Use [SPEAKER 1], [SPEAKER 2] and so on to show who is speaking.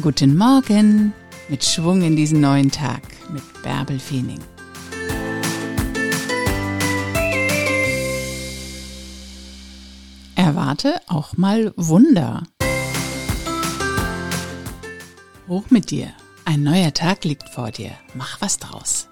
[SPEAKER 1] Guten Morgen mit Schwung in diesen neuen Tag mit Bärbel Feening. Erwarte auch mal Wunder. Hoch mit dir. Ein neuer Tag liegt vor dir. Mach was draus.